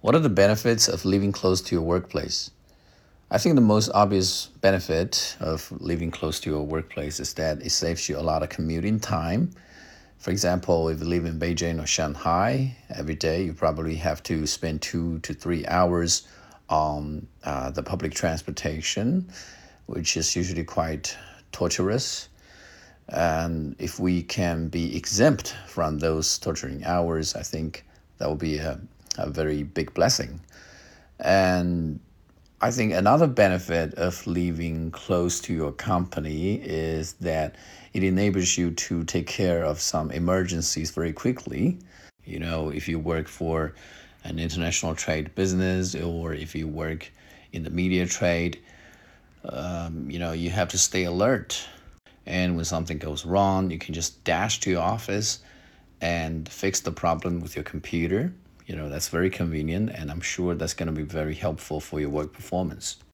What are the benefits of living close to your workplace? I think the most obvious benefit of living close to your workplace is that it saves you a lot of commuting time. For example, if you live in Beijing or Shanghai, every day you probably have to spend two to three hours on uh, the public transportation, which is usually quite torturous. And if we can be exempt from those torturing hours, I think that will be a, a very big blessing. And I think another benefit of living close to your company is that it enables you to take care of some emergencies very quickly. You know, if you work for an international trade business or if you work in the media trade, um, you know, you have to stay alert and when something goes wrong, you can just dash to your office and fix the problem with your computer. You know, that's very convenient, and I'm sure that's going to be very helpful for your work performance.